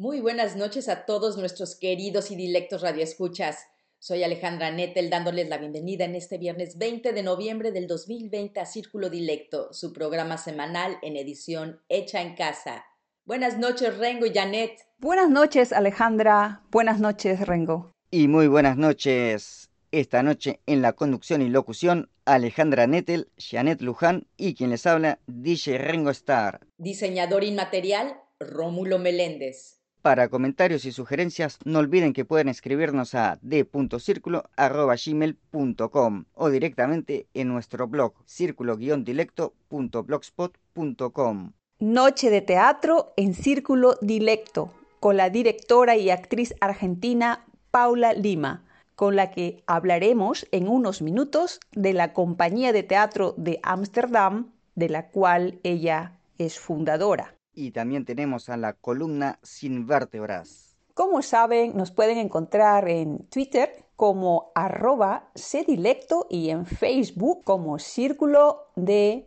Muy buenas noches a todos nuestros queridos y dilectos radioescuchas. Soy Alejandra Nettel dándoles la bienvenida en este viernes 20 de noviembre del 2020 a Círculo Dilecto, su programa semanal en edición hecha en casa. Buenas noches, Rengo y Janet. Buenas noches, Alejandra. Buenas noches, Rengo. Y muy buenas noches. Esta noche en la conducción y locución, Alejandra Nettel, Janet Luján y quien les habla, DJ Rengo Star. Diseñador inmaterial, Rómulo Meléndez. Para comentarios y sugerencias, no olviden que pueden escribirnos a d.circulo.gmail.com o directamente en nuestro blog círculo-dilecto.blogspot.com. Noche de teatro en Círculo Dilecto, con la directora y actriz argentina Paula Lima, con la que hablaremos en unos minutos de la compañía de teatro de Ámsterdam, de la cual ella es fundadora y también tenemos a la columna Sin Vértebras. Como saben, nos pueden encontrar en Twitter como arroba cdilecto y en Facebook como círculo de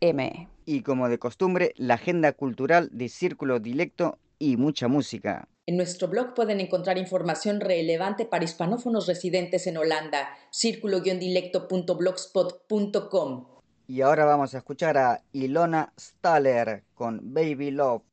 M. Y como de costumbre, la agenda cultural de Círculo Dilecto y mucha música. En nuestro blog pueden encontrar información relevante para hispanófonos residentes en Holanda, círculo-dilecto.blogspot.com. Y ahora vamos a escuchar a Ilona Staller con Baby Love.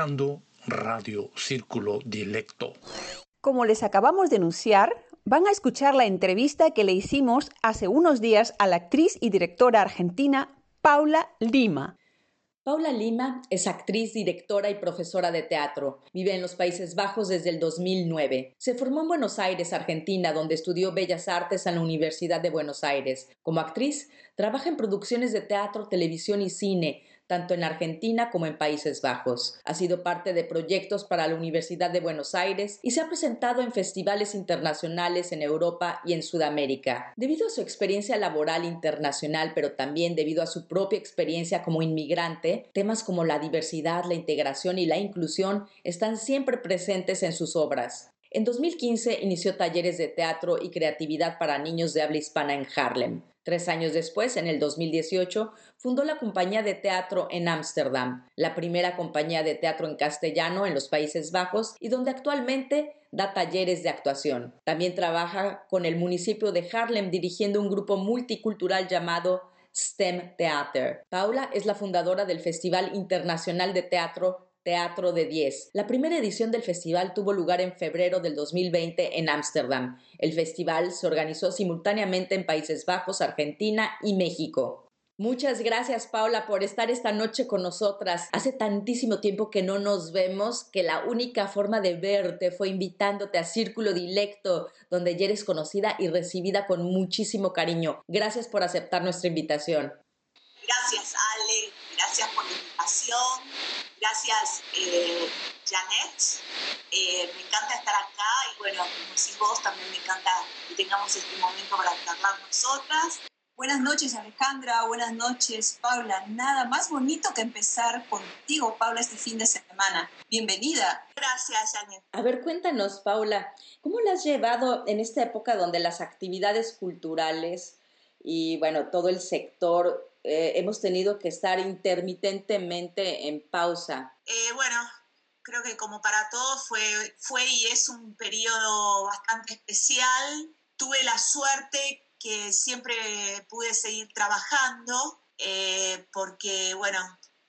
Escuchando Radio Círculo Dilecto. Como les acabamos de anunciar, van a escuchar la entrevista que le hicimos hace unos días a la actriz y directora argentina Paula Lima. Paula Lima es actriz, directora y profesora de teatro. Vive en los Países Bajos desde el 2009. Se formó en Buenos Aires, Argentina, donde estudió Bellas Artes en la Universidad de Buenos Aires. Como actriz, trabaja en producciones de teatro, televisión y cine, tanto en Argentina como en Países Bajos. Ha sido parte de proyectos para la Universidad de Buenos Aires y se ha presentado en festivales internacionales en Europa y en Sudamérica. Debido a su experiencia laboral internacional, pero también debido a su propia experiencia como inmigrante, temas como la diversidad, la integración y la inclusión están siempre presentes en sus obras. En 2015 inició talleres de teatro y creatividad para niños de habla hispana en Harlem. Tres años después, en el 2018, fundó la compañía de teatro en Ámsterdam, la primera compañía de teatro en castellano en los Países Bajos y donde actualmente da talleres de actuación. También trabaja con el municipio de Harlem dirigiendo un grupo multicultural llamado STEM Theater. Paula es la fundadora del Festival Internacional de Teatro Teatro de 10. La primera edición del festival tuvo lugar en febrero del 2020 en Ámsterdam. El festival se organizó simultáneamente en Países Bajos, Argentina y México. Muchas gracias, Paula, por estar esta noche con nosotras. Hace tantísimo tiempo que no nos vemos que la única forma de verte fue invitándote a Círculo Dilecto, donde ya eres conocida y recibida con muchísimo cariño. Gracias por aceptar nuestra invitación. Gracias. Gracias, eh, Janet. Eh, me encanta estar acá y bueno, como decís vos, también me encanta que tengamos este momento para charlar nosotras. Buenas noches Alejandra, buenas noches Paula. Nada más bonito que empezar contigo, Paula, este fin de semana. Bienvenida. Gracias, Janet. A ver, cuéntanos, Paula, ¿cómo la has llevado en esta época donde las actividades culturales y bueno, todo el sector eh, hemos tenido que estar intermitentemente en pausa? Eh, bueno, creo que como para todos fue, fue y es un periodo bastante especial. Tuve la suerte que siempre pude seguir trabajando, eh, porque, bueno,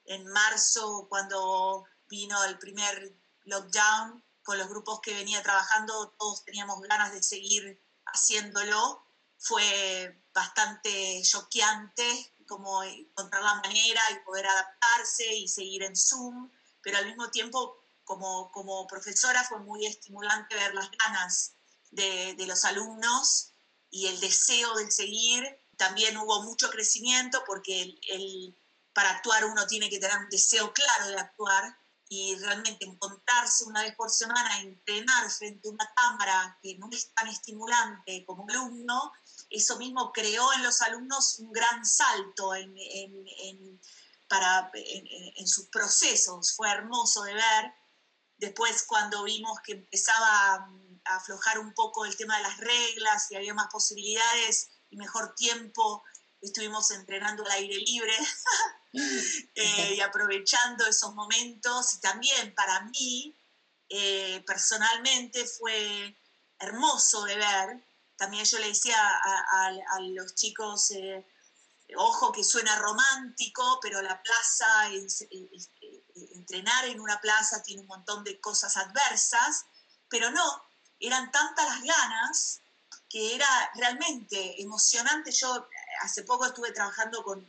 en marzo, cuando vino el primer lockdown, con los grupos que venía trabajando, todos teníamos ganas de seguir haciéndolo. Fue bastante choqueante como encontrar la manera y poder adaptarse y seguir en Zoom, pero al mismo tiempo como, como profesora fue muy estimulante ver las ganas de, de los alumnos y el deseo de seguir. También hubo mucho crecimiento porque el, para actuar uno tiene que tener un deseo claro de actuar y realmente encontrarse una vez por semana, entrenar frente a una cámara que no es tan estimulante como alumno, eso mismo creó en los alumnos un gran salto en, en, para, en, sus procesos. Fue hermoso de ver. Después cuando vimos que empezaba aflojar un poco el tema de las reglas y había más posibilidades y mejor tiempo. Estuvimos entrenando al aire libre eh, y aprovechando esos momentos. Y también para mí, eh, personalmente, fue hermoso de ver. También yo le decía a, los chicos, eh, ojo que suena romántico, pero la plaza, entrenar en una plaza tiene un montón de cosas adversas, pero no, eran tantas las ganas que era realmente emocionante. Yo eh, hace poco estuve trabajando con,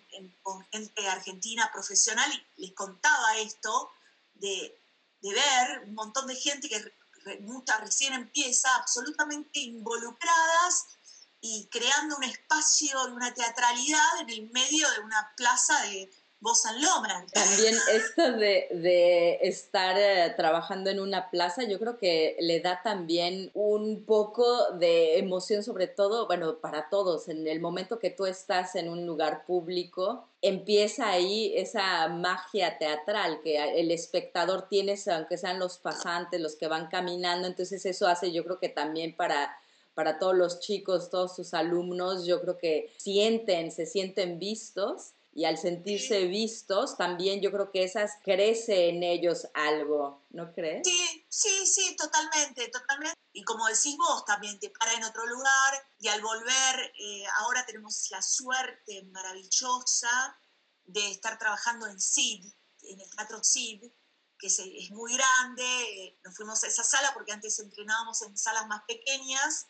gente argentina profesional y les contaba esto de, ver un montón de gente que mucha recién empieza, absolutamente involucradas y creando un espacio una teatralidad en el medio de una plaza de, también esto de, estar eh, trabajando en una plaza, yo creo que le da también un poco de emoción, sobre todo, bueno, para todos, en el momento que tú estás en un lugar público, empieza ahí esa magia teatral que el espectador tiene, aunque sean los pasantes, los que van caminando, entonces eso hace yo creo que también para para todos los chicos, todos sus alumnos, yo creo que sienten, se sienten vistos y al sentirse vistos, también yo creo que esas crece en ellos algo, ¿no crees? Sí, sí, sí, totalmente, totalmente. Y como decís vos, también te para en otro lugar y al volver, eh, ahora tenemos la suerte maravillosa de estar trabajando en CID, en el Teatro CID, que es, es muy grande. Eh, nos fuimos a esa sala porque antes entrenábamos en salas más pequeñas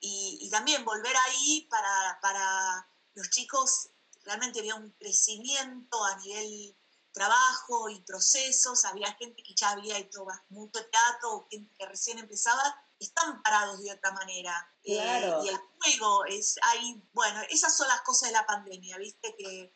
y, y también volver ahí para, para los chicos realmente había un crecimiento a nivel trabajo y procesos, había gente que ya había hecho mucho teatro, gente que recién empezaba, están parados de otra manera. Eh, y el juego es ahí, bueno, esas son las cosas de la pandemia, viste que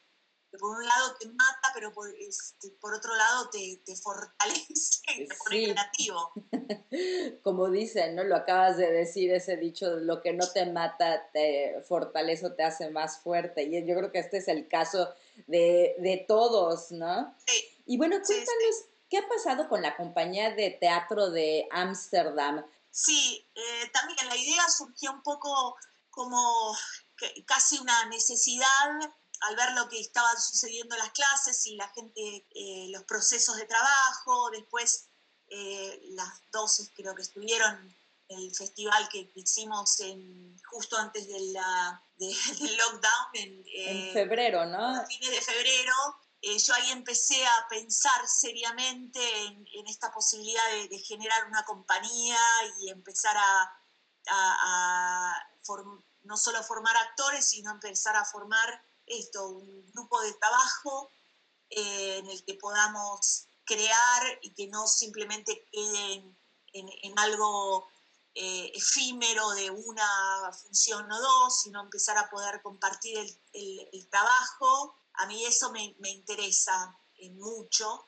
por un lado te mata, pero por, este, por otro lado te, te fortalece, te pone creativo. Como dicen, ¿no? Lo acabas de decir, ese dicho, lo que no te mata te fortalece o te hace más fuerte. Y yo creo que este es el caso de, de todos, ¿no? Sí. Y bueno, cuéntanos, ¿qué ha pasado con la compañía de teatro de Ámsterdam? Sí, eh, también la idea surgió un poco como casi una necesidad al ver lo que estaban sucediendo en las clases y la gente, eh, los procesos de trabajo, después eh, las dosis creo que estuvieron el festival que hicimos en, justo antes de la, del lockdown. En, en febrero, ¿no? A fines de febrero. Eh, yo ahí empecé a pensar seriamente en, esta posibilidad de, generar una compañía y empezar a, no solo formar actores, sino empezar a formar esto, un grupo de trabajo eh, en el que podamos crear y que no simplemente queden en algo eh, efímero de una función o dos, sino empezar a poder compartir el, trabajo. A mí eso me, interesa eh, mucho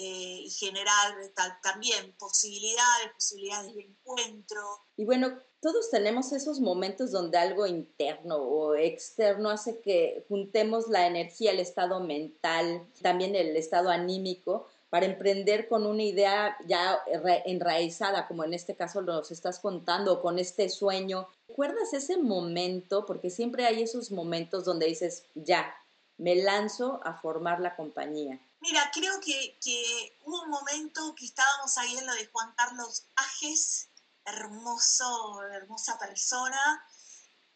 eh, y generar también posibilidades, posibilidades de encuentro. Y bueno, todos tenemos esos momentos donde algo interno o externo hace que juntemos la energía, el estado mental, también el estado anímico para emprender con una idea ya enraizada, como en este caso nos estás contando, con este sueño. ¿Recuerdas ese momento? Porque siempre hay esos momentos donde dices, ya, me lanzo a formar la compañía. Mira, creo que, que hubo un momento que estábamos ahí en lo de Juan Carlos Ajes, hermoso, hermosa persona,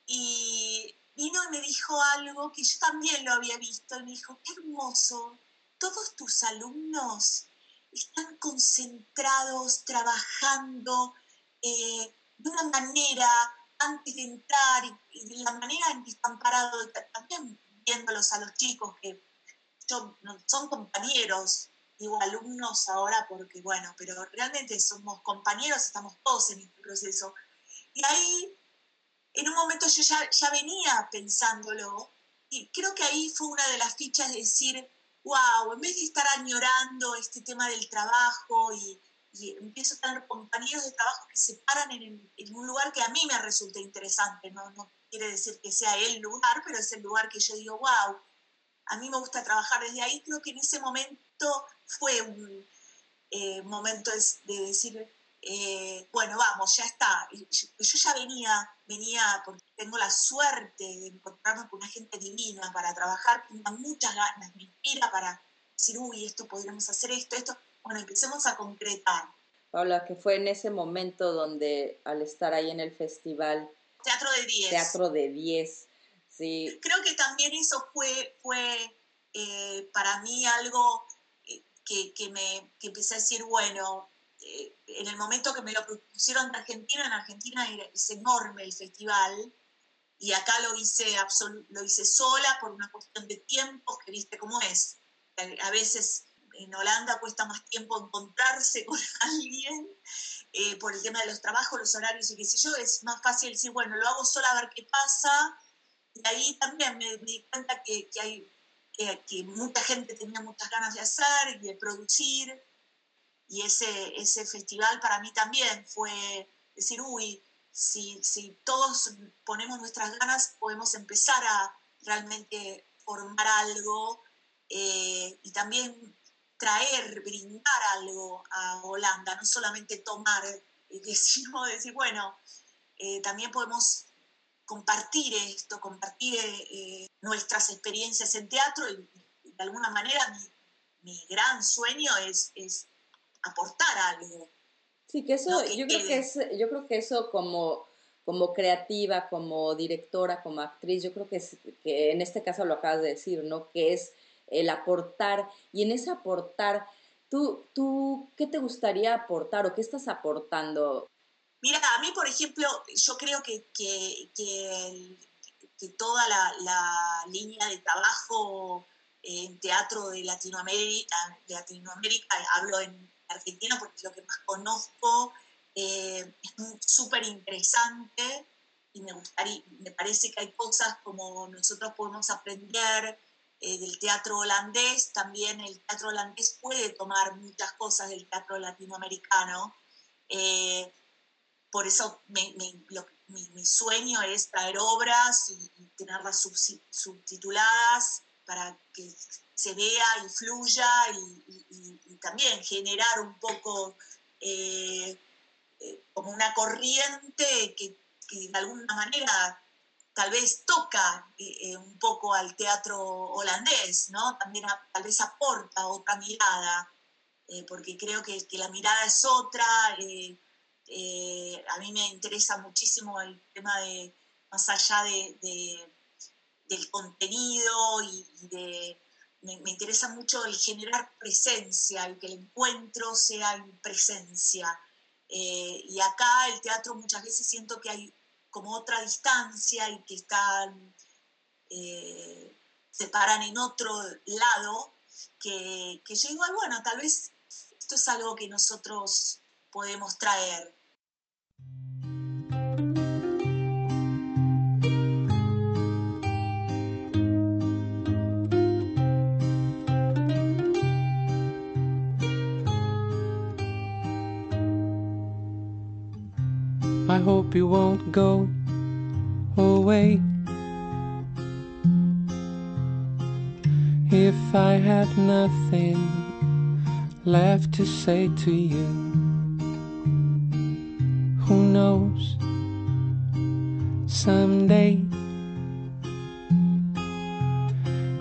y vino y me dijo algo que yo también lo había visto, y me dijo, qué hermoso, todos tus alumnos están concentrados, trabajando eh, de una manera antes de entrar y, de la manera en que están parados, también viéndolos a los chicos que son compañeros, digo alumnos ahora porque bueno, pero realmente somos compañeros, estamos todos en este proceso. Y ahí, en un momento yo ya, ya venía pensándolo y creo que ahí fue una de las fichas de decir, wow, en vez de estar añorando este tema del trabajo y, empiezo a tener compañeros de trabajo que se paran en, un lugar que a mí me resulta interesante, ¿no? no quiere decir que sea el lugar, pero es el lugar que yo digo, wow, a mí me gusta trabajar desde ahí, creo que en ese momento fue un eh, momento de decir, eh, bueno, vamos, ya está. Yo, ya venía, venía porque tengo la suerte de encontrarme con una gente divina para trabajar, que me da muchas ganas, me inspira para decir, uy, esto podríamos hacer esto, esto. Bueno, empecemos a concretar. Paula, que fue en ese momento donde al estar ahí en el festival... Teatro de 10. Teatro de 10, Creo que también eso fue, fue eh, para mí algo eh, que, que, me, que empecé a decir, bueno, eh, en el momento que me lo propusieron de Argentina, en Argentina es enorme el festival y acá lo hice, lo hice sola por una cuestión de tiempo, que viste cómo es. A veces en Holanda cuesta más tiempo encontrarse con alguien por el tema de los trabajos, los horarios y qué sé yo, es más fácil decir, bueno, lo hago sola a ver qué pasa. Y ahí también me, di cuenta que, que hay, que mucha gente tenía muchas ganas de hacer y de producir. Y ese, ese festival para mí también fue decir, uy, si, si todos ponemos nuestras ganas, podemos empezar a realmente formar algo eh, y también traer, brindar algo a Holanda, no solamente tomar, sino decir, bueno, eh, también podemos compartir esto, compartir nuestras experiencias en teatro y, de alguna manera mi, mi gran sueño es, es aportar algo. Sí, que eso, yo, creo que es, yo creo que eso como, como creativa, como directora, como actriz, yo creo que, es, que en este caso lo acabas de decir, ¿no? Que es el aportar, y en ese aportar, ¿tú, tú qué te gustaría aportar o qué estás aportando? Mira, a mí, por ejemplo, yo creo que, que, toda la, la, línea de trabajo en teatro de Latinoamérica, de Latinoamérica, hablo en Argentina porque es lo que más conozco, eh, es súper interesante y me, gustaría, me parece que hay cosas como nosotros podemos aprender eh, del teatro holandés, también el teatro holandés puede tomar muchas cosas del teatro latinoamericano. Eh, por eso mi, sueño es traer obras y, tenerlas subtituladas para que se vea y fluya y, también generar un poco eh, eh, como una corriente que, de alguna manera tal vez toca eh, un poco al teatro holandés, ¿no? También tal vez aporta otra mirada, porque creo que, la mirada es otra. A mí me interesa muchísimo el tema de, más allá de, del contenido y. Me, interesa mucho el generar presencia, el que el encuentro sea en presencia. Eh, y acá el teatro muchas veces siento que hay como otra distancia y que están, eh, se paran en otro lado, que, que yo igual, bueno, tal vez esto es algo que nosotros podemos traer. I hope you won't go away. If I have nothing left to say to you, knows? Someday,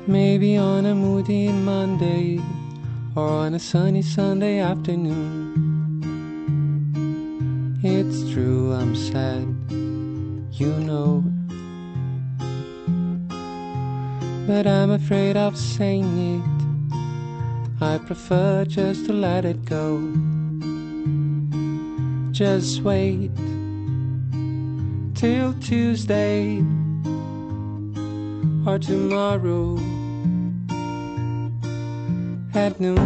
maybe on a moody Monday or on a sunny Sunday afternoon. It's true, I'm sad, you know. But I'm afraid of saying it. I prefer just to let it go. Just wait till Tuesday or tomorrow at noon.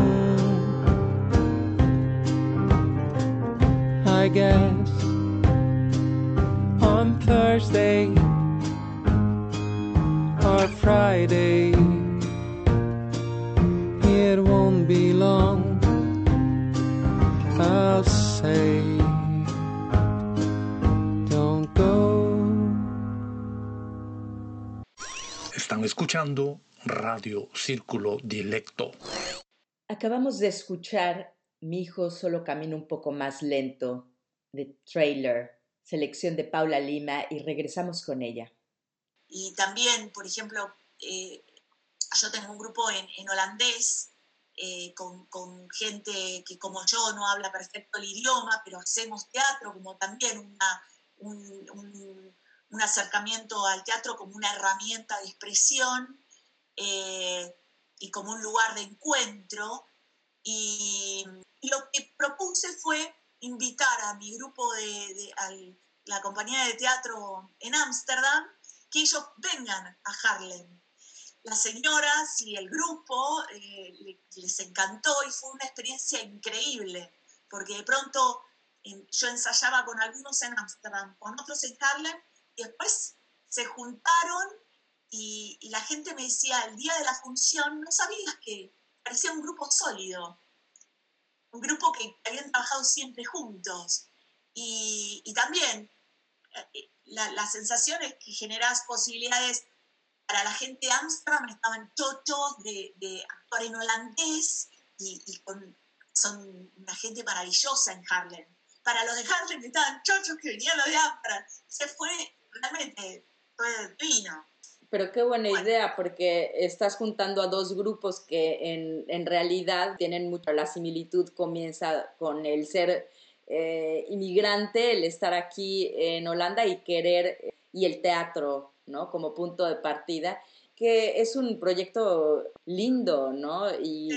I guess, on Thursday or Friday. Escuchando Radio Círculo Dilecto. Acabamos de escuchar Mi hijo solo camina un poco más lento de Trailer, selección de Paula Lima y regresamos con ella. Y también, por ejemplo, eh, yo tengo un grupo en, holandés eh, con, gente que como yo no habla perfecto el idioma, pero hacemos teatro como también un, acercamiento al teatro como una herramienta de expresión eh, y como un lugar de encuentro. Y lo que propuse fue invitar a mi grupo de, a la compañía de teatro en Ámsterdam, que ellos vengan a Harlem. Las señoras y el grupo eh, les encantó y fue una experiencia increíble, porque de pronto yo ensayaba con algunos en Ámsterdam, con otros en Harlem, y después se juntaron y, y, la gente me decía, el día de la función, no sabías que parecía un grupo sólido un grupo que habían trabajado siempre juntos. Y, también eh, la, la, sensación es que generas posibilidades para la gente de Amsterdam, estaban chochos de, actuar en holandés y, son una gente maravillosa en Harlem. Para los de Harlem estaban chochos que venían los de Amsterdam. Se fue realmente, fue divino. Pero qué buena idea, porque estás juntando a dos grupos que en, en realidad tienen mucho. La similitud comienza con el ser eh, inmigrante, el estar aquí en Holanda y querer, y el teatro, ¿no? Como punto de partida, que es un proyecto lindo, ¿no? Y,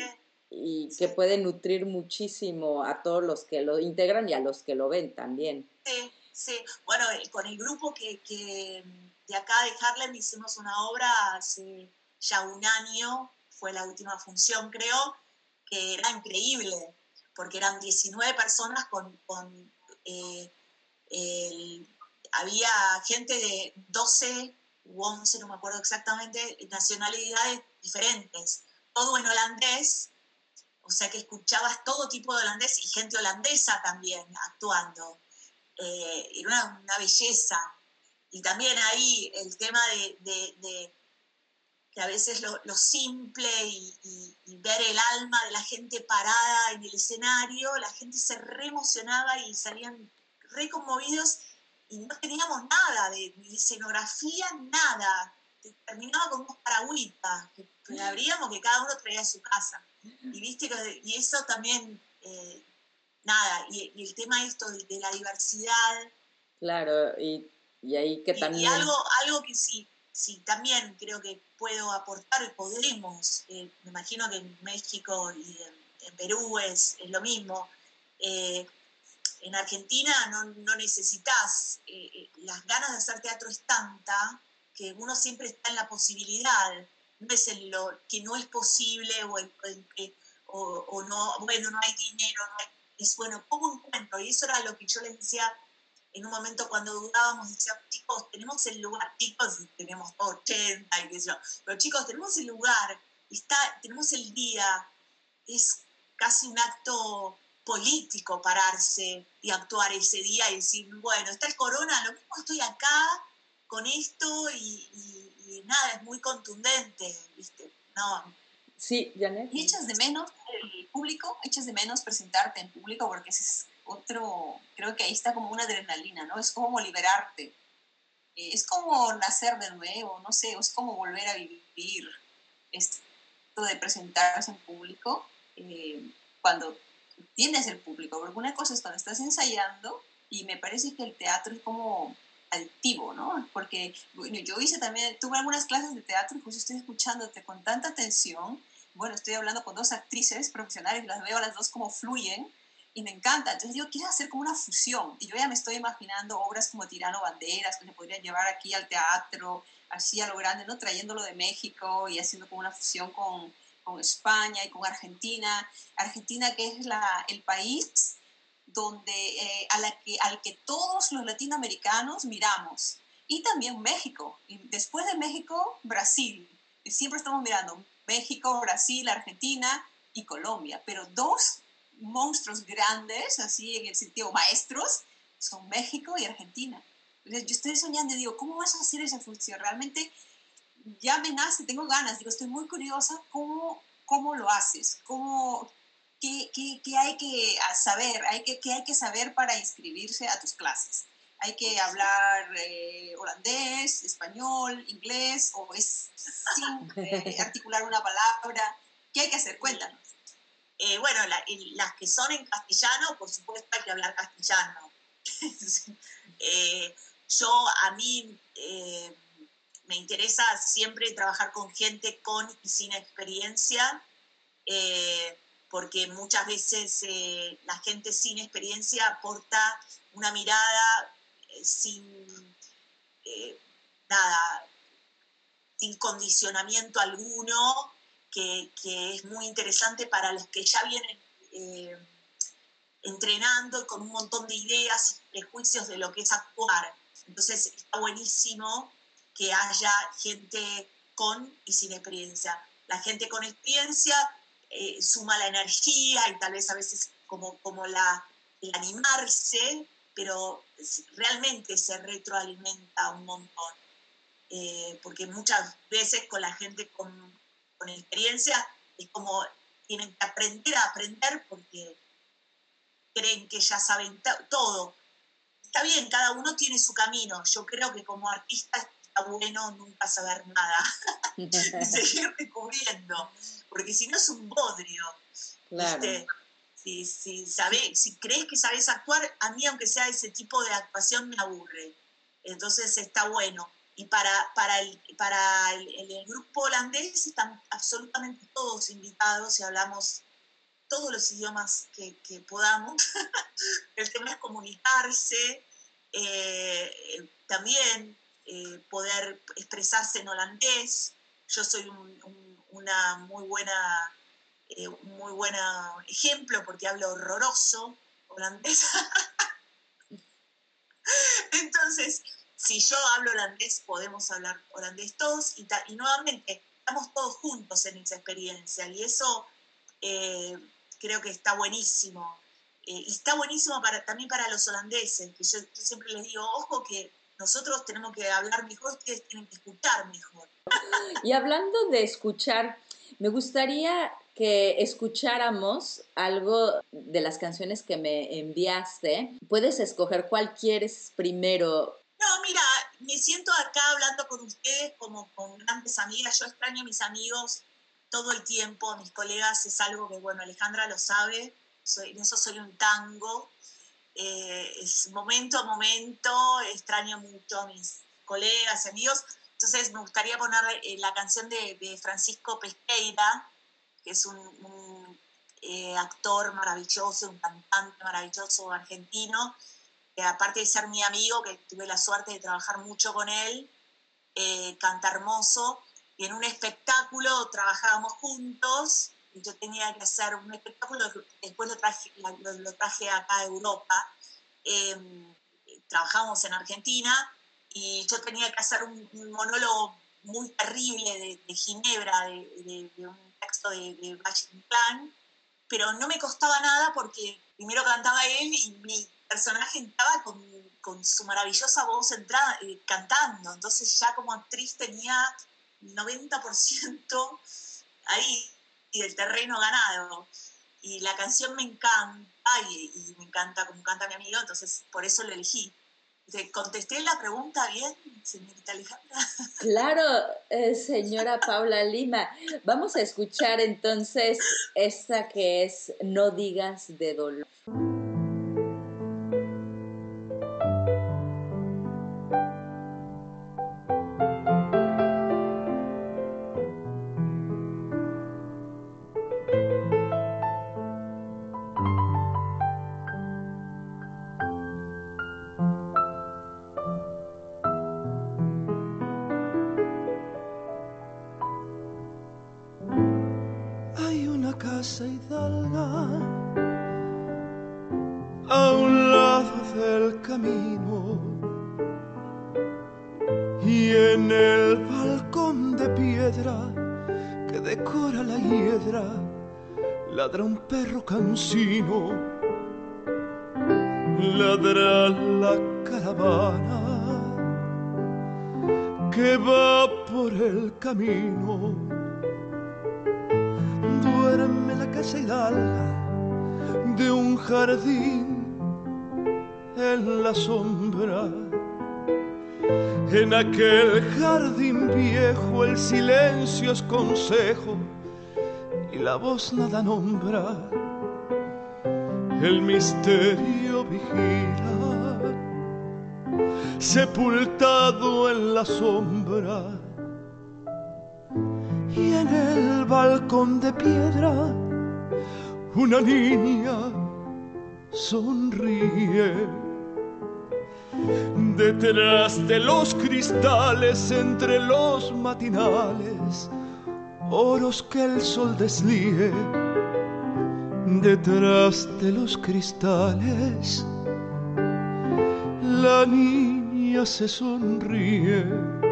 y que puede nutrir muchísimo a todos los que lo integran y a los que lo ven también. Sí, sí. Bueno, con el grupo que, que de acá de Harlem hicimos una obra hace ya un año, fue la última función creo, que era increíble, porque eran 19 personas con... Eh, había gente de 12 u 11, no me acuerdo exactamente, nacionalidades diferentes, todo en holandés, o sea que escuchabas todo tipo de holandés y gente holandesa también actuando. Eh, era una belleza y también ahí el tema de, que a veces lo, simple y, ver el alma de la gente parada en el escenario, la gente se re emocionaba y salían re conmovidos y no teníamos nada de, escenografía, nada. Terminaba con unos paragüitas que, abríamos que cada uno traía a su casa. Y viste y eso también, eh, nada, y, el tema esto de, la diversidad. Claro, y, ahí que también... Y, algo, algo que sí, sí, también creo que puedo aportar y podremos, eh, me imagino que en México y en, Perú es, es, lo mismo, eh, en Argentina no, no necesitas, eh, eh, las ganas de hacer teatro es tanta que uno siempre está en la posibilidad, no es en lo que no es posible o, en, que, o, no, bueno, no hay dinero, es bueno, ¿cómo encuentro? Y eso era lo que yo les decía en un momento cuando dudábamos, decía, chicos, tenemos el lugar, chicos, tenemos 80 y qué sé yo, pero chicos, tenemos el lugar, está, tenemos el día, es casi un acto político pararse y actuar ese día y decir, bueno, está el corona, lo mismo estoy acá con esto y, nada, es muy contundente, ¿viste? No. Sí, Janet. Y echas de menos el público, echas de menos presentarte en público porque ese es otro, creo que ahí está como una adrenalina, ¿no? Es como liberarte. Eh, es como nacer de nuevo, no sé, es como volver a vivir esto de presentarse en público. Eh, cuando tienes el público, porque una cosa es cuando estás ensayando y me parece que el teatro es como adictivo, ¿no? Porque bueno, yo hice también, tuve algunas clases de teatro y pues estoy escuchándote con tanta atención, bueno, estoy hablando con dos actrices profesionales, las veo a las dos como fluyen y me encanta, entonces digo, quiero hacer como una fusión y yo ya me estoy imaginando obras como Tirano Banderas que se podrían llevar aquí al teatro, así a lo grande, ¿no? Trayéndolo de México y haciendo como una fusión con con España y con Argentina. Argentina que es la, el país donde, eh, a la que, al que todos los latinoamericanos miramos. Y también México. Y después de México, Brasil. Y siempre estamos mirando México, Brasil, Argentina y Colombia. Pero dos monstruos grandes, así en el sentido maestros, son México y Argentina. Entonces yo estoy soñando y digo, ¿cómo vas a hacer esa función? Realmente ya me nace, tengo ganas, digo, estoy muy curiosa cómo, cómo lo haces, cómo, qué, qué, qué hay que saber, hay que, qué hay que saber para inscribirse a tus clases. Hay que hablar eh, holandés, español, inglés, o es sin eh, articular una palabra. ¿Qué hay que hacer? Cuéntanos. Eh, bueno, las que son en castellano, por supuesto hay que hablar castellano. yo, a mí, me interesa siempre trabajar con gente con y sin experiencia, eh, porque muchas veces eh, la gente sin experiencia aporta una mirada eh, sin nada, sin condicionamiento alguno, que, que, es muy interesante para los que ya vienen entrenando con un montón de ideas y prejuicios de lo que es actuar. Entonces está buenísimo que haya gente con y sin experiencia. La gente con experiencia eh, suma la energía y tal vez a veces como, como la, el animarse, pero realmente se retroalimenta un montón. Eh, porque muchas veces con la gente con, con experiencia es como tienen que aprender a aprender porque creen que ya saben todo. Está bien, cada uno tiene su camino. Yo creo que como artista bueno nunca saber nada y seguir descubriendo, porque si no es un bodrio. Si, si, si crees que sabes actuar, a mí aunque sea ese tipo de actuación me aburre. Entonces está bueno. Y para, para, el, para el, grupo holandés están absolutamente todos invitados y hablamos todos los idiomas que, que podamos. el tema es comunicarse. Eh, también eh, poder expresarse en holandés. Yo soy un, una muy buena, eh, muy buena ejemplo porque hablo horroroso holandés. Entonces, si yo hablo holandés, podemos hablar holandés todos y, y nuevamente estamos todos juntos en esa experiencia y eso eh, creo que está buenísimo. y está buenísimo para, también para los holandeses, que yo siempre les digo, ojo que nosotros tenemos que hablar mejor, ustedes tienen que escuchar mejor. Y hablando de escuchar, me gustaría que escucháramos algo de las canciones que me enviaste. Puedes escoger cuál quieres primero. No, mira, me siento acá hablando con ustedes como con grandes amigas. Yo extraño a mis amigos todo el tiempo, a mis colegas. Es algo que, bueno, Alejandra lo sabe. Soy, en eso soy un tango. Eh, es momento a momento, extraño mucho a mis colegas, amigos. Entonces me gustaría poner eh, la canción de, de Francisco Pesqueira, que es un, eh, actor maravilloso, un cantante maravilloso argentino, que aparte de ser mi amigo, que tuve la suerte de trabajar mucho con él, eh, canta hermoso, y en un espectáculo trabajábamos juntos, y yo tenía que hacer un espectáculo, después lo traje, lo, traje acá a Europa, em, trabajamos en Argentina, y yo tenía que hacer un, monólogo muy terrible de, Ginebra, de, de un texto de, de pero no me costaba nada porque primero cantaba él y mi personaje estaba con, con su maravillosa voz entrada, eh, cantando, entonces ya como actriz tenía 90% ahí y del terreno ganado. Y la canción me encanta y me encanta como canta mi amigo, entonces por eso lo elegí. ¿Te contesté la pregunta bien, señorita Alejandra? Claro, eh, señora Paula Lima. Vamos a escuchar entonces esta que es No digas de dolor. Silencio es consejo y la voz nada nombra el misterio vigila, sepultado en la sombra. Y en el balcón de piedra, una niña sonríe. Detrás de los cristales, entre los matinales, oros que el sol deslíe detrás de los cristales, la niña se sonríe.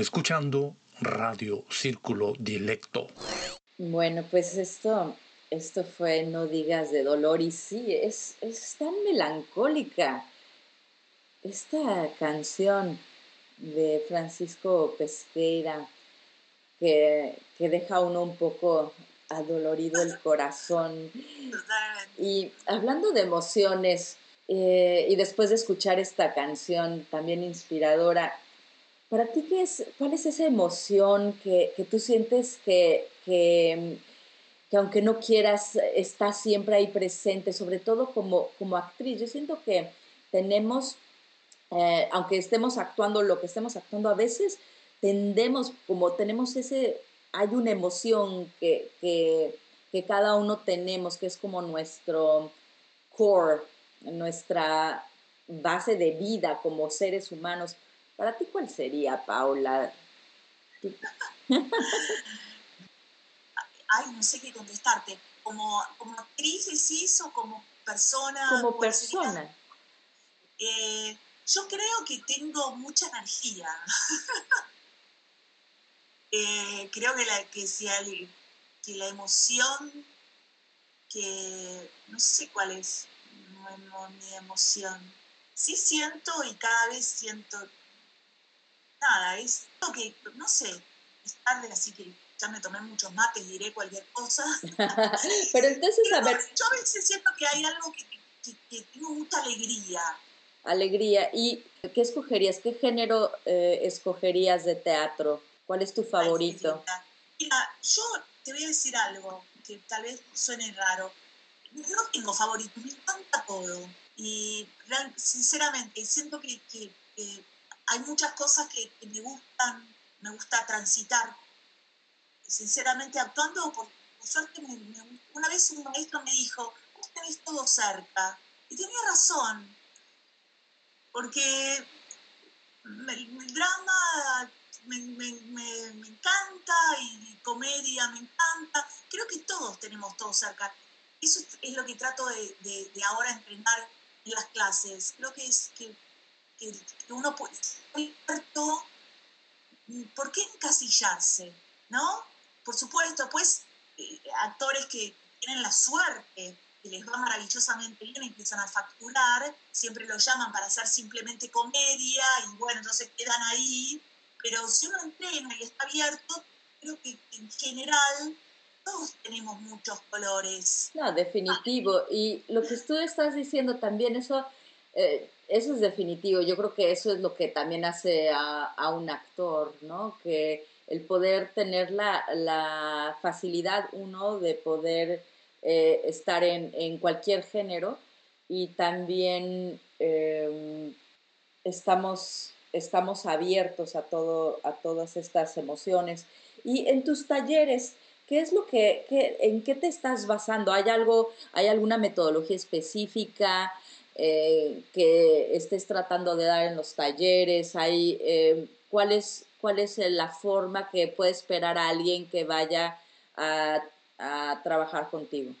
Escuchando Radio Círculo Directo. Bueno, pues esto esto fue No digas de dolor y sí, es, es tan melancólica. Esta canción de Francisco Pesqueira que, que deja uno un poco adolorido el corazón. Y hablando de emociones, eh, y después de escuchar esta canción también inspiradora, ¿para ti qué es, cuál es esa emoción que, que tú sientes que, que que aunque no quieras, está siempre ahí presente, sobre todo como, como actriz. Yo siento que tenemos, eh, aunque estemos actuando lo que estemos actuando, a veces tendemos, como tenemos ese, hay una emoción que, que, que cada uno tenemos, que es como nuestro core, nuestra base de vida como seres humanos. Para ti, ¿cuál sería, Paula? ay, no sé qué contestarte, como, como actriz decís o como persona. Como persona. Eh, yo creo que tengo mucha energía. Eh, creo que la, que, si que la emoción que no sé cuál es mi emoción. Sí siento y cada vez siento nada, es lo que, no sé, es tarde, así que ya me tomé muchos mates, diré cualquier cosa. Pero entonces, a ver... Yo a veces siento que hay algo que, que, tengo mucha alegría. Alegría. ¿Y qué escogerías? ¿Qué género eh, escogerías de teatro? ¿Cuál es tu favorito? Mira, yo te voy a decir algo que tal vez suene raro. No tengo favorito, me encanta todo. Y sinceramente siento que, que, hay muchas cosas que, me gustan, me gusta transitar. Sinceramente actuando, por, suerte, una vez un maestro me dijo, vos tenés todo cerca. Y tenía razón, porque el drama me, me, me, encanta y comedia me encanta. Creo que todos tenemos todo cerca. Eso es lo que trato de, de, ahora entrenar en las clases. Creo que es que, que, uno puede... ¿Por qué encasillarse? ¿No? Por supuesto, pues eh, actores que tienen la suerte que les va maravillosamente bien, empiezan a facturar, siempre lo llaman para hacer simplemente comedia y bueno, entonces quedan ahí pero si uno entrena y está abierto, creo que en general todos tenemos muchos colores. No, definitivo. Y lo que tú estás diciendo también, eso, eh, eso es definitivo. Yo creo que eso es lo que también hace a, un actor, ¿no? Que el poder tener la, facilidad, uno, de poder eh, estar en, cualquier género y también eh, estamos estamos abiertos a, todo, a todas estas emociones. Y en tus talleres, ¿qué es lo que, en qué te estás basando? ¿Hay algo, hay alguna metodología específica eh, que estés tratando de dar en los talleres? ¿Hay, eh, ¿cuál, es, ¿Cuál es la forma que puede esperar a alguien que vaya a, trabajar contigo?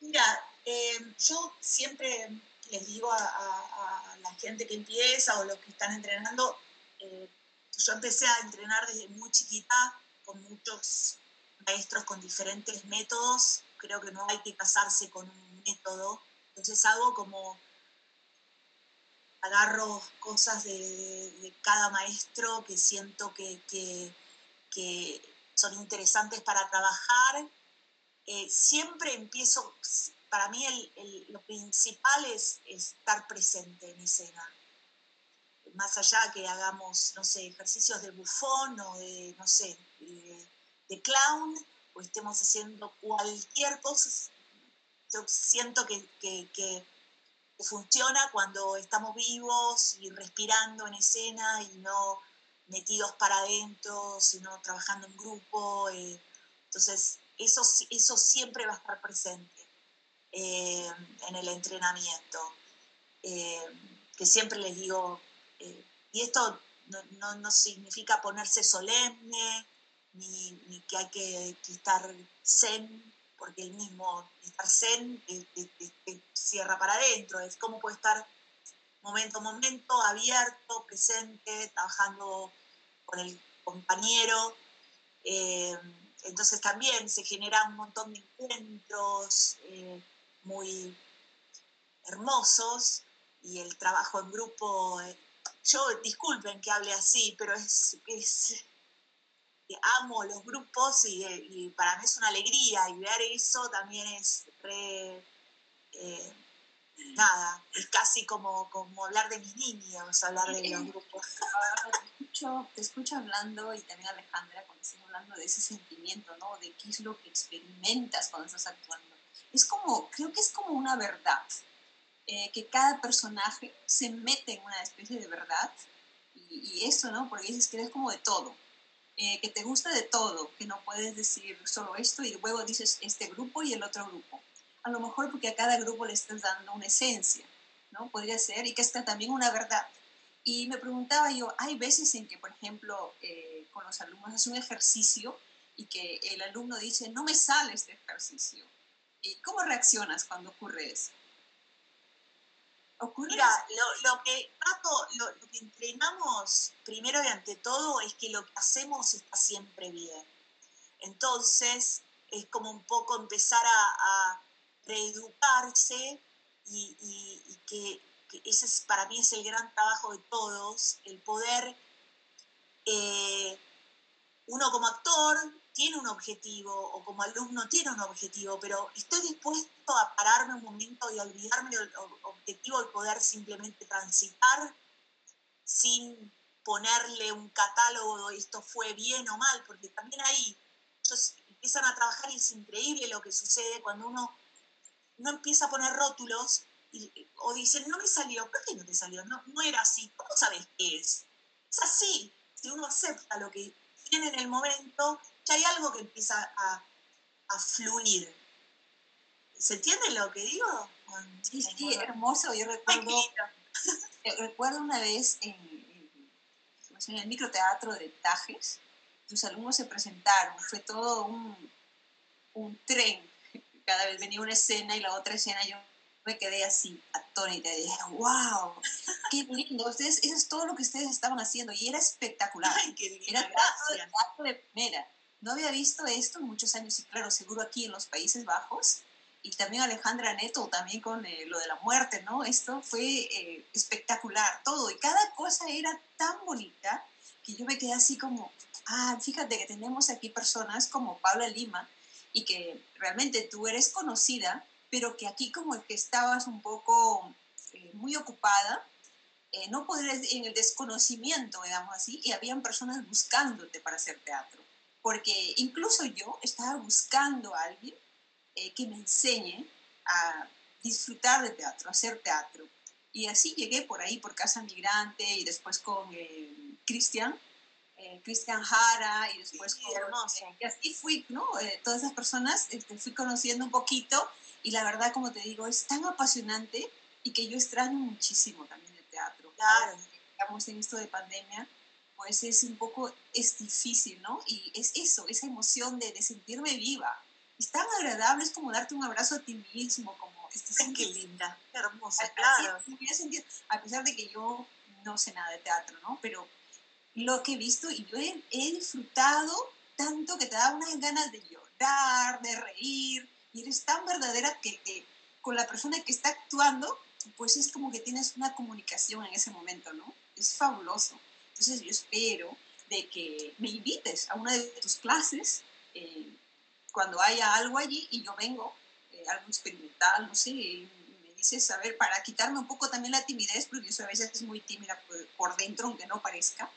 Mira, eh, yo siempre les digo a, la gente que empieza o los que están entrenando, eh, yo empecé a entrenar desde muy chiquita con muchos maestros con diferentes métodos. Creo que no hay que casarse con un método. Entonces hago como agarro cosas de, cada maestro que siento que, son interesantes para trabajar. Eh, siempre empiezo, para mí lo principal es, estar presente en escena. Más allá que hagamos, no sé, ejercicios de bufón o de, no sé, de, clown, o estemos haciendo cualquier cosa, yo siento que, que, funciona cuando estamos vivos y respirando en escena y no metidos para adentro, sino trabajando en grupo. Eh, entonces, eso, eso siempre va a estar presente. Eh, en el entrenamiento, eh, que siempre les digo, y esto no, significa ponerse solemne, ni, que hay que, estar zen, porque el mismo estar zen te, cierra para adentro, es como puede estar momento a momento, abierto, presente, trabajando con el compañero. entonces también se genera un montón de encuentros, muy hermosos y el trabajo en grupo, eh, yo disculpen que hable así, pero es amo los grupos y, para mí es una alegría y ver eso también es re, eh, nada, es casi como, como hablar de mis niños, hablar de los grupos. Te escucho, te escucho hablando y también Alejandra cuando estás hablando de ese sentimiento, ¿no? De qué es lo que experimentas cuando estás actuando es como, creo que es como una verdad, eh, que cada personaje se mete en una especie de verdad, y, eso, ¿no? Porque dices que eres como de todo, eh, que te gusta de todo, que no puedes decir solo esto y luego dices este grupo y el otro grupo. A lo mejor porque a cada grupo le estás dando una esencia, ¿no? Podría ser, y que está también una verdad. Y me preguntaba yo, hay veces en que, por ejemplo, eh, con los alumnos es un ejercicio y que el alumno dice, no me sale este ejercicio. ¿Y cómo reaccionas cuando ocurre eso? Mira, lo, que lo, que entrenamos primero y ante todo es que lo que hacemos está siempre bien. Entonces, es como un poco empezar a, reeducarse y, que, ese es, para mí es el gran trabajo de todos, el poder, eh, uno como actor tiene un objetivo o como alumno tiene un objetivo, pero estoy dispuesto a pararme un momento y olvidarme del objetivo y poder simplemente transitar sin ponerle un catálogo de esto fue bien o mal, porque también ahí ellos empiezan a trabajar y es increíble lo que sucede cuando uno no empieza a poner rótulos o dicen, no me salió, ¿por qué no te salió? No, no era así, ¿cómo sabes qué es? Es así, si uno acepta lo que tiene en el momento, ya hay algo que empieza a, a fluir. ¿Se entiende lo que digo? Sí, sí, hermoso. Yo recuerdo, recuerdo una vez en, en el microteatro de Tajes, tus alumnos se presentaron, fue todo un, un tren, cada vez venía una escena y la otra escena yo me quedé así atónita y dije, wow, qué lindo, ustedes, eso es todo lo que ustedes estaban haciendo y era espectacular, era teatro de primera. No había visto esto en muchos años y claro, seguro aquí en los Países Bajos y también Alejandra Neto, también con eh, lo de la muerte, ¿no? Esto fue eh, espectacular, todo, y cada cosa era tan bonita que yo me quedé así como, ah, fíjate que tenemos aquí personas como Paula Lima, y que realmente tú eres conocida, pero que aquí como que estabas un poco eh, muy ocupada, no podrías, en el desconocimiento, digamos así, y habían personas buscándote para hacer teatro, porque incluso yo estaba buscando a alguien eh, que me enseñe a disfrutar de teatro, hacer teatro. Y así llegué por ahí, por Casa Migrante, y después con eh, Cristian, eh, Cristian Jara, y después con... Hermoso. y así fui, ¿no? todas esas personas este, fui conociendo un poquito, y la verdad, como te digo, es tan apasionante y que yo extraño muchísimo también el teatro. Claro. Estamos en esto de pandemia, pues es un poco, es difícil, ¿no? Y es eso, esa emoción de, de sentirme viva, es tan agradable, es como darte un abrazo a ti mismo, como... Este, qué linda, qué hermosa, claro. a pesar de que yo no sé nada de teatro, ¿no? Pero lo que he visto y yo he, disfrutado tanto que te da unas ganas de llorar, de reír, y eres tan verdadera que, con la persona que está actuando, pues es como que tienes una comunicación en ese momento, ¿no? Es fabuloso. Entonces yo espero de que me invites a una de tus clases. Eh, cuando haya algo allí y yo vengo, eh, algo experimental, no sé, y me dices, a ver, para quitarme un poco también la timidez, porque yo a veces es muy tímida por, dentro, aunque no parezca,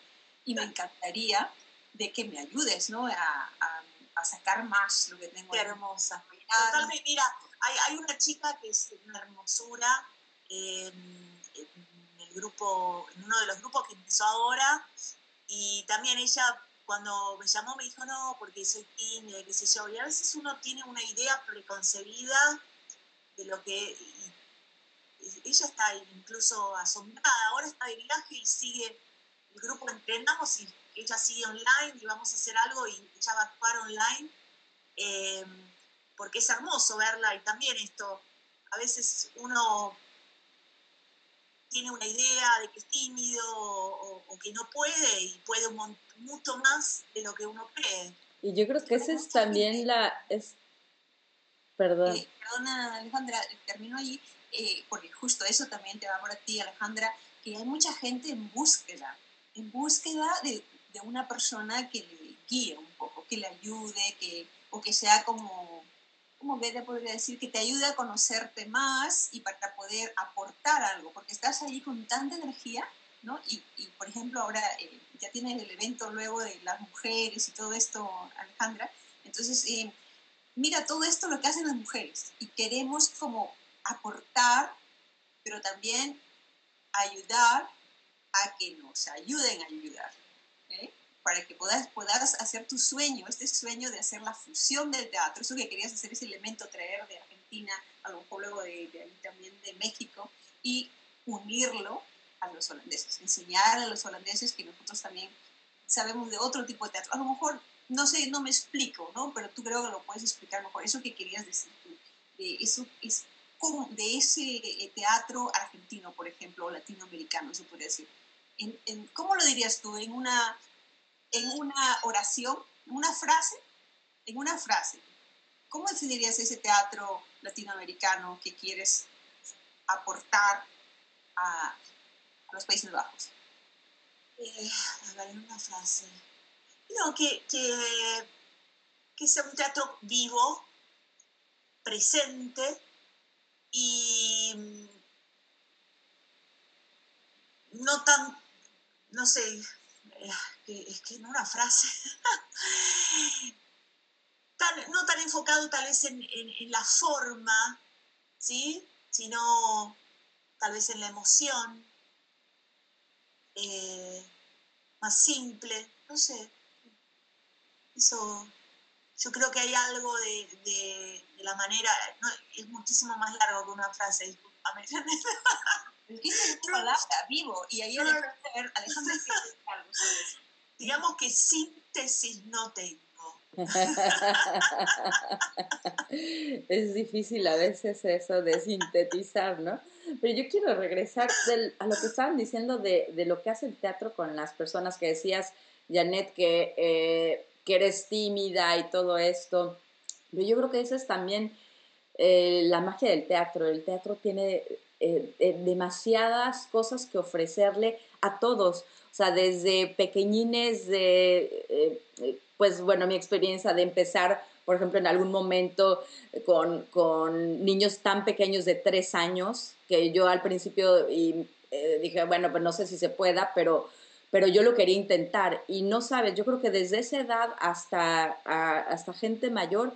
y me encantaría de que me ayudes, ¿no? A, a, sacar más lo que tengo. Qué hermosa. Totalmente, mira, hay, hay, una chica que es una hermosura el grupo, en uno de los grupos que empezó ahora, y también ella cuando me llamó me dijo, no, porque soy tímida, qué sé yo, y a veces uno tiene una idea preconcebida de lo que... ella está incluso asombrada, ahora está de viaje y sigue, el grupo entrenamos y ella sigue online y vamos a hacer algo y ella va a actuar online, em, porque es hermoso verla y también esto, a veces uno tiene una idea de que es tímido o, que no puede y puede mucho más de lo que uno cree. Y yo creo que esa es también la... Es... Perdón. Eh, perdona, Alejandra, termino allí, eh, porque justo eso también te va por ti, Alejandra, que hay mucha gente en búsqueda, en búsqueda de, de una persona que le guíe un poco, que le ayude, que, o que sea como como que te podría decir que te ayuda a conocerte más y para poder aportar algo, porque estás ahí con tanta energía, ¿no? Y, por ejemplo, ahora eh, ya tienes el evento luego de las mujeres y todo esto, Alejandra. Entonces, eh, mira todo esto lo que hacen las mujeres y queremos como aportar, pero también ayudar a que nos ayuden a ayudar. Para que puedas, puedas hacer tu sueño, este sueño de hacer la fusión del teatro, eso que querías hacer, ese elemento traer de Argentina, a lo mejor luego de, de también de México, y unirlo a los holandeses, enseñar a los holandeses que nosotros también sabemos de otro tipo de teatro. A lo mejor, no sé, no me explico, ¿no? Pero tú creo que lo puedes explicar mejor. Eso que querías decir tú, de, eso es de ese eh, teatro argentino, por ejemplo, o latinoamericano, se puede decir. En, en, ¿Cómo lo dirías tú? En una en una oración, una frase, en una frase, ¿cómo definirías ese teatro latinoamericano que quieres aportar a, los Países Bajos? Eh, a ver, una frase. No, que, que, que sea un teatro vivo, presente y mm, no tan, no sé, eh, es que en una frase, no tan enfocado tal vez en, la forma, ¿sí? sino tal vez en la emoción, eh, más simple, no sé. Eso, yo creo que hay algo de, la manera, es muchísimo más largo que una frase, discúlpame. Es palabra, vivo, y ahí Alejandra, Alejandra algo Digamos que síntesis no tengo. es difícil a veces eso de sintetizar, ¿no? Pero yo quiero regresar a lo que estaban diciendo de, lo que hace el teatro con las personas que decías, Janet, que, eh, que eres tímida y todo esto. Pero yo creo que esa es también eh, la magia del teatro. El teatro tiene eh, demasiadas cosas que ofrecerle a todos. O sea, desde pequeñines de pues bueno, mi experiencia de empezar, por ejemplo, en algún momento con, niños tan pequeños de tres años, que yo al principio y, eh, dije, bueno, pues no sé si se pueda, pero, pero yo lo quería intentar. Y no sabes, yo creo que desde esa edad hasta, hasta gente mayor,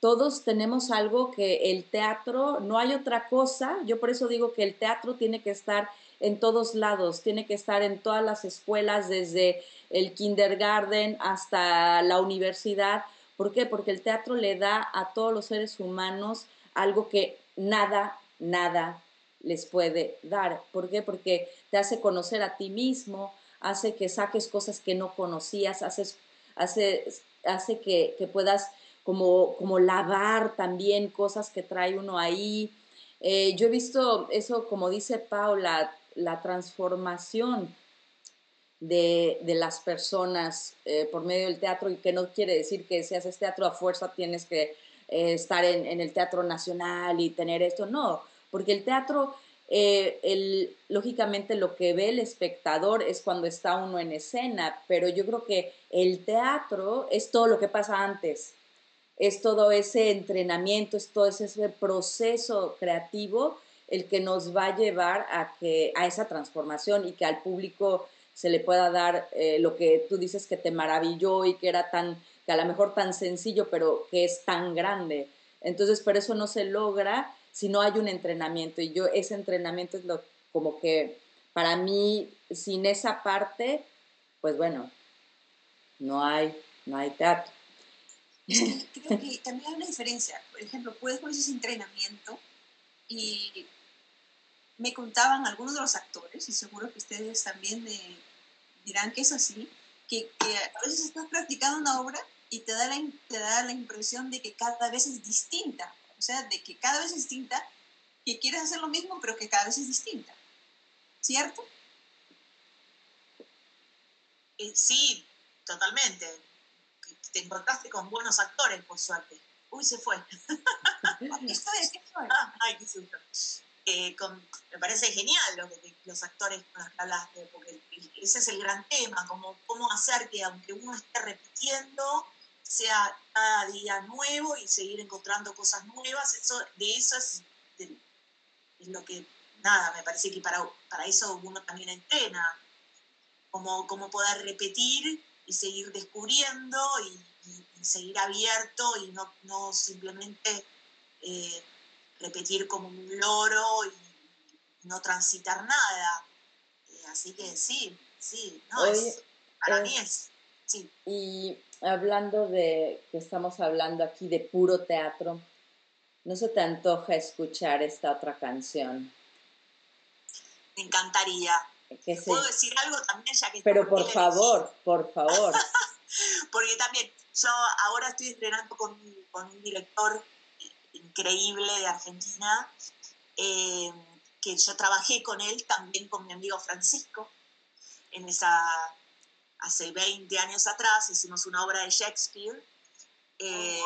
todos tenemos algo que el teatro, no hay otra cosa, yo por eso digo que el teatro tiene que estar en todos lados, tiene que estar en todas las escuelas, desde el kindergarten hasta la universidad. ¿Por qué? Porque el teatro le da a todos los seres humanos algo que nada, nada les puede dar. ¿Por qué? Porque te hace conocer a ti mismo, hace que saques cosas que no conocías, hace, hace que, que puedas como, lavar también cosas que trae uno ahí. Eh, yo he visto eso, como dice Paula, la transformación de, las personas eh, por medio del teatro y que no quiere decir que si haces teatro a fuerza tienes que eh, estar en, el Teatro Nacional y tener esto, no, porque el teatro, eh, el, lógicamente lo que ve el espectador es cuando está uno en escena, pero yo creo que el teatro es todo lo que pasa antes, es todo ese entrenamiento, es todo ese proceso creativo el que nos va a llevar a, que, a esa transformación y que al público se le pueda dar eh, lo que tú dices que te maravilló y que era tan, que a lo mejor tan sencillo, pero que es tan grande. Entonces, por eso no se logra si no hay un entrenamiento. Y yo, ese entrenamiento es lo como que para mí, sin esa parte, pues bueno, no hay, no hay teatro. Creo que también hay una diferencia. Por ejemplo, puedes poner ese entrenamiento y me contaban algunos de los actores, y seguro que ustedes también me dirán que es así, que, a veces estás practicando una obra y te da, la, te da la impresión de que cada vez es distinta, o sea, de que cada vez es distinta, que quieres hacer lo mismo, pero que cada vez es distinta. ¿Cierto? Eh, sí, totalmente. Te encontraste con buenos actores, por suerte. Uy, se fue. ¿Qué fue? Ah, ay, qué susto. Eh, me parece genial lo que los actores con los que hablaste, porque ese es el gran tema, como cómo hacer que aunque uno esté repitiendo, sea cada día nuevo y seguir encontrando cosas nuevas, eso, de eso es, lo que, nada, me parece que para, para eso uno también entrena, como, como poder repetir y seguir descubriendo y, seguir abierto y no, no simplemente... Eh, repetir como un loro y no transitar nada. Eh, así que sí, sí, no, es, para mí es, sí. Y hablando de, que estamos hablando aquí de puro teatro, ¿no se te antoja escuchar esta otra canción? Me encantaría. ¿Puedo decir algo también ya que... Pero por favor, por favor. Porque también yo ahora estoy entrenando con, con un director increíble de Argentina, eh, que yo trabajé con él también con mi amigo Francisco, en esa, hace 20 años atrás hicimos una obra de Shakespeare. Eh,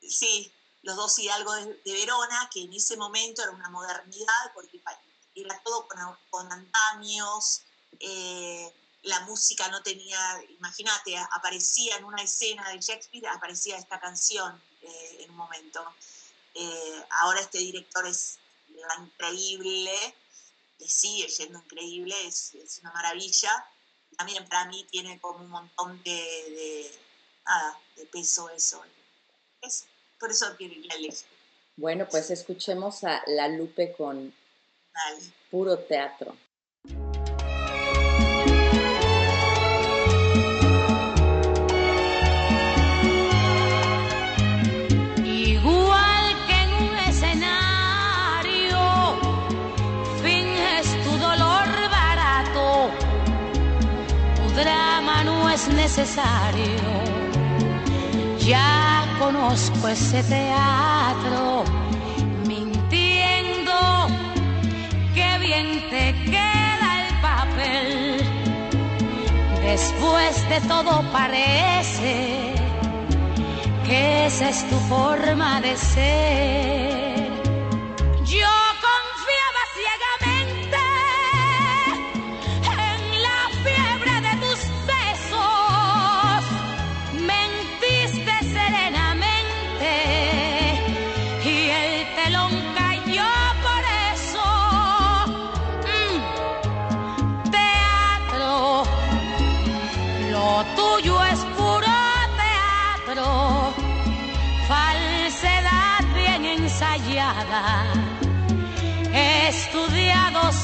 sí, los dos hidalgos de, Verona, que en ese momento era una modernidad, porque era todo con, andamios, eh, la música no tenía, imagínate, aparecía en una escena de Shakespeare, aparecía esta canción eh, en un momento. Eh, ahora este director es increíble, le sigue yendo increíble, es, una maravilla. También para mí tiene como un montón de, de peso eso. Por eso tiene la elegir. Bueno, pues escuchemos a La Lupe con puro teatro. necesario. Ya conozco ese teatro, te queda el papel. Después de todo parece que esa es tu forma de ser.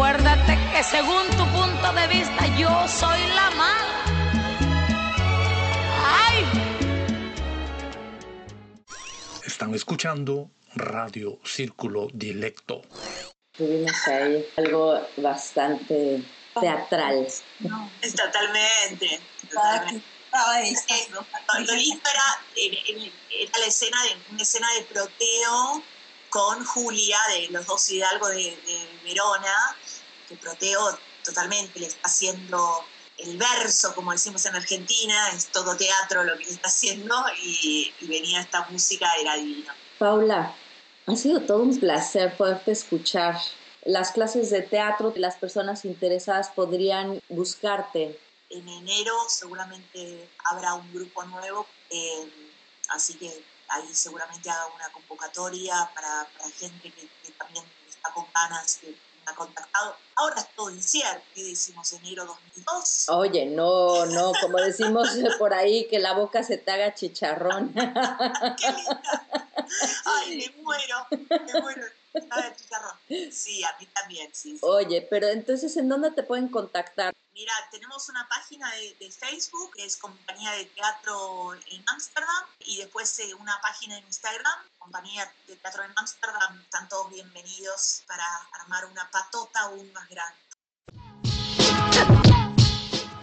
Acuérdate que según tu punto de vista yo soy la mala. ¡Ay! Están escuchando Radio Círculo Dilecto. Tuvimos ahí algo bastante teatral. No, es totalmente. totalmente. Lo lindo era, la escena de, una escena de proteo con Julia, de los dos hidalgos de, Verona, que Proteo totalmente le está haciendo el verso, como decimos en Argentina, es todo teatro lo que le está haciendo y, y venía esta música, era divino. Paula, ha sido todo un placer poderte escuchar. Las clases de teatro, las personas interesadas podrían buscarte en enero seguramente habrá un grupo nuevo, eh, así que ahí seguramente haga una convocatoria para, gente que, también está con ganas, que me ha contactado. Ahora es todo incierto, ¿qué decimos? Enero 2002. Oye, no, no, como decimos por ahí, que la boca se te haga chicharrón. ¡Qué linda! Ay, me muero, me muero. Sí, a mí también, sí, Oye, pero entonces, ¿en dónde te pueden contactar? Mira, tenemos una página de, Facebook, que es Compañía de Teatro en Ámsterdam, y después eh, una página en Instagram, Compañía de Teatro en Ámsterdam. Están todos bienvenidos para armar una patota aún más grande.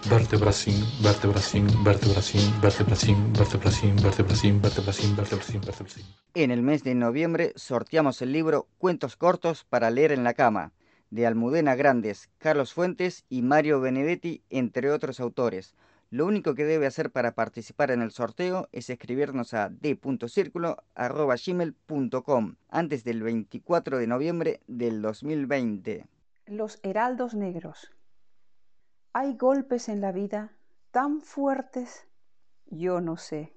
Vertebracín, vertebracín, vertebracín, vertebracín, vertebracín, vertebracín, vertebracín, vertebracín, vertebracín. En el mes de noviembre sorteamos el libro Cuentos cortos para leer en la cama, de Almudena Grandes, Carlos Fuentes y Mario Benedetti, entre otros autores. Lo único que debe hacer para participar en el sorteo es escribirnos a d.circulo.gmail.com antes del 24 de noviembre del 2020. Los Heraldos Negros. Hay golpes en la vida tan fuertes, yo no sé,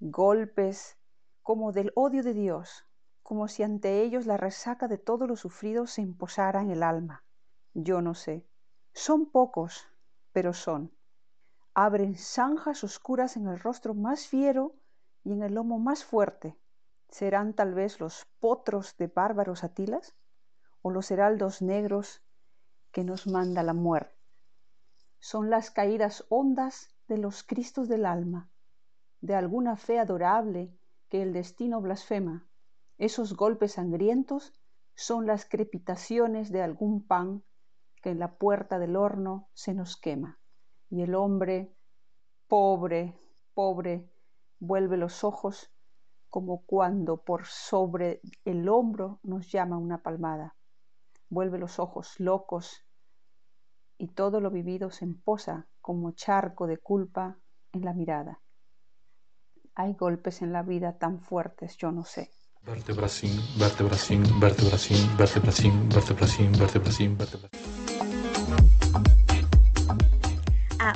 golpes como del odio de Dios, como si ante ellos la resaca de todo lo sufrido se imposara en el alma. Yo no sé. Son pocos, pero son. Abren zanjas oscuras en el rostro más fiero y en el lomo más fuerte. ¿Serán tal vez los potros de bárbaros atilas? ¿O los heraldos negros que nos manda la muerte? son las caídas hondas de los Cristos del alma, de alguna fe adorable que el destino blasfema. Esos golpes sangrientos son las crepitaciones de algún pan que en la puerta del horno se nos quema. Y el hombre, pobre, pobre, vuelve los ojos como cuando por sobre el hombro nos llama una palmada. Vuelve los ojos locos y todo lo vivido se emposa como charco de culpa en la mirada. Hay golpes en la vida tan fuertes, yo no sé. Vertebracín, vertebracín, vertebracín, vertebracín, vertebracín, vertebracín, vertebracín.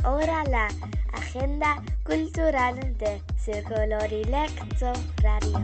Ahora la agenda cultural de Círculo Directo Radio.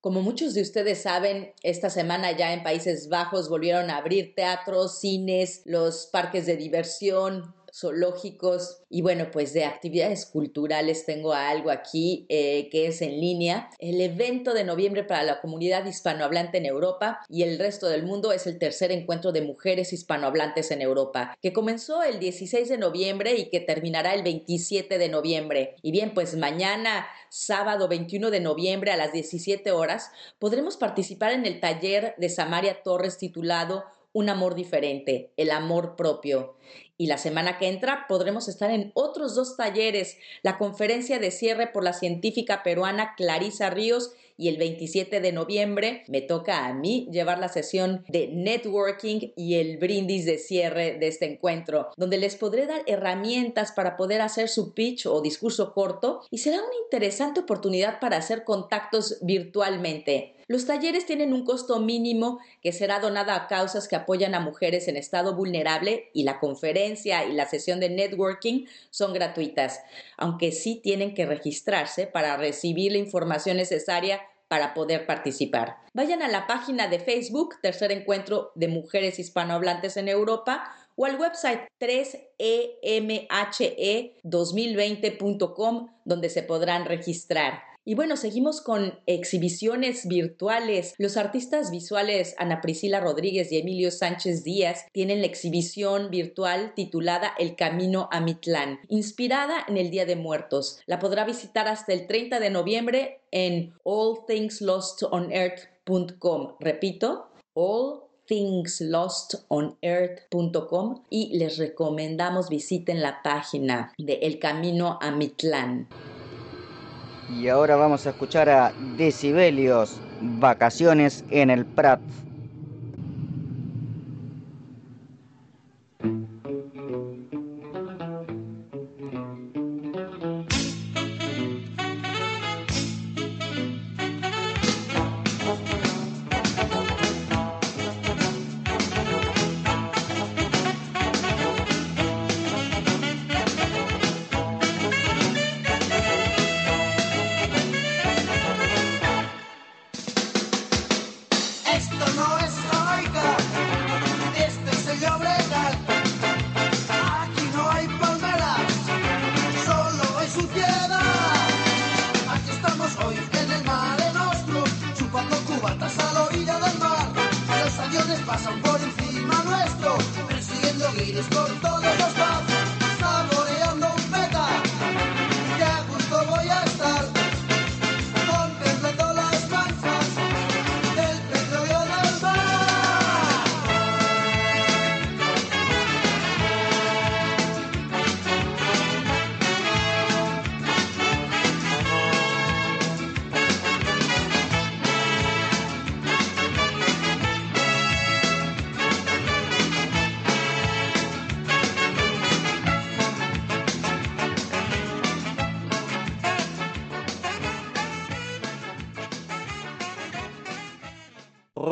Como muchos de ustedes saben, esta semana ya en Países Bajos volvieron a abrir teatros, cines, los parques de diversión, zoológicos y bueno, pues de actividades culturales tengo algo aquí eh, que es en línea. El evento de noviembre para la comunidad hispanohablante en Europa y el resto del mundo es el tercer encuentro de mujeres hispanohablantes en Europa, que comenzó el 16 de noviembre y que terminará el 27 de noviembre. Y bien, pues mañana, sábado 21 de noviembre a las 17 horas, podremos participar en el taller de Samaria Torres titulado un amor diferente, el amor propio. Y la semana que entra podremos estar en otros dos talleres, la conferencia de cierre por la científica peruana Clarisa Ríos y el 27 de noviembre me toca a mí llevar la sesión de networking y el brindis de cierre de este encuentro, donde les podré dar herramientas para poder hacer su pitch o discurso corto y será una interesante oportunidad para hacer contactos virtualmente. Los talleres tienen un costo mínimo que será donado a causas que apoyan a mujeres en estado vulnerable y la conferencia y la sesión de networking son gratuitas, aunque sí tienen que registrarse para recibir la información necesaria para poder participar. Vayan a la página de Facebook, Tercer Encuentro de Mujeres Hispanohablantes en Europa, o al website 3emhe2020.com, donde se podrán registrar. Y bueno, seguimos con exhibiciones virtuales. Los artistas visuales Ana Priscila Rodríguez y Emilio Sánchez Díaz tienen la exhibición virtual titulada El Camino a Mitlán, inspirada en el Día de Muertos. La podrá visitar hasta el 30 de noviembre en allthingslostOnEarth.com. Repito, allthingslostOnEarth.com y les recomendamos visiten la página de El Camino a Mitlán. Y ahora vamos a escuchar a Decibelios, Vacaciones en el Prat.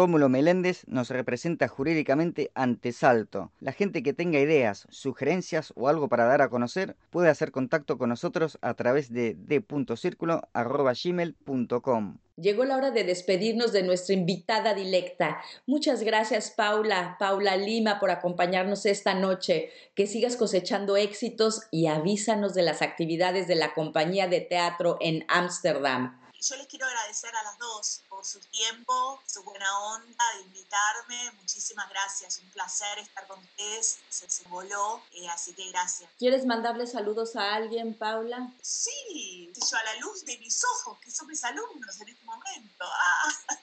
Rómulo Meléndez nos representa jurídicamente ante Salto. La gente que tenga ideas, sugerencias o algo para dar a conocer puede hacer contacto con nosotros a través de d.circulo.gmail.com. Llegó la hora de despedirnos de nuestra invitada dilecta. Muchas gracias Paula, Paula Lima, por acompañarnos esta noche. Que sigas cosechando éxitos y avísanos de las actividades de la compañía de teatro en Ámsterdam. Yo les quiero agradecer a las dos por su tiempo, su buena onda de invitarme. Muchísimas gracias, un placer estar con ustedes. Se, se voló, eh, así que gracias. ¿Quieres mandarle saludos a alguien, Paula? Sí, yo a la luz de mis ojos, que son mis alumnos en este momento. Ah.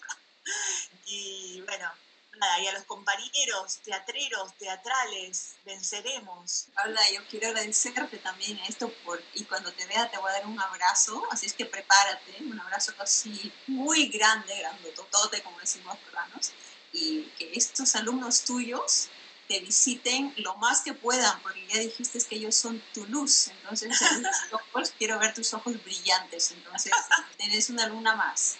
Y bueno, nada, y a los compañeros teatreros, teatrales, venceremos. Paula, yo quiero agradecerte también esto por, y cuando te vea te voy a dar un abrazo, así es que prepárate, un abrazo así muy grande, grandototote, como decimos peruanos, y que estos alumnos tuyos te visiten lo más que puedan, porque ya dijiste que ellos son tu luz, entonces quiero ver tus ojos brillantes, entonces tenés una luna más.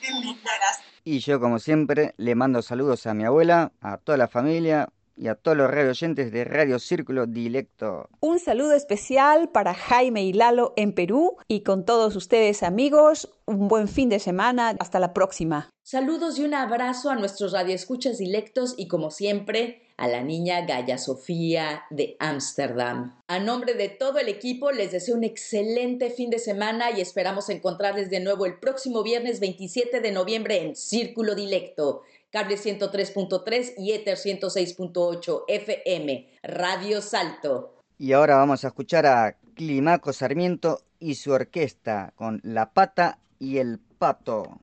Muchas gracias. Y yo, como siempre, le mando saludos a mi abuela, a toda la familia y a todos los radio oyentes de Radio Círculo Dilecto. Un saludo especial para Jaime y Lalo en Perú y con todos ustedes amigos, un buen fin de semana, hasta la próxima. Saludos y un abrazo a nuestros radioescuchas dilectos y como siempre a la niña Gaya Sofía de Ámsterdam. A nombre de todo el equipo les deseo un excelente fin de semana y esperamos encontrarles de nuevo el próximo viernes 27 de noviembre en Círculo Dilecto, cable 103.3 y Ether 106.8 FM, Radio Salto. Y ahora vamos a escuchar a Climaco Sarmiento y su orquesta con La Pata y el Pato.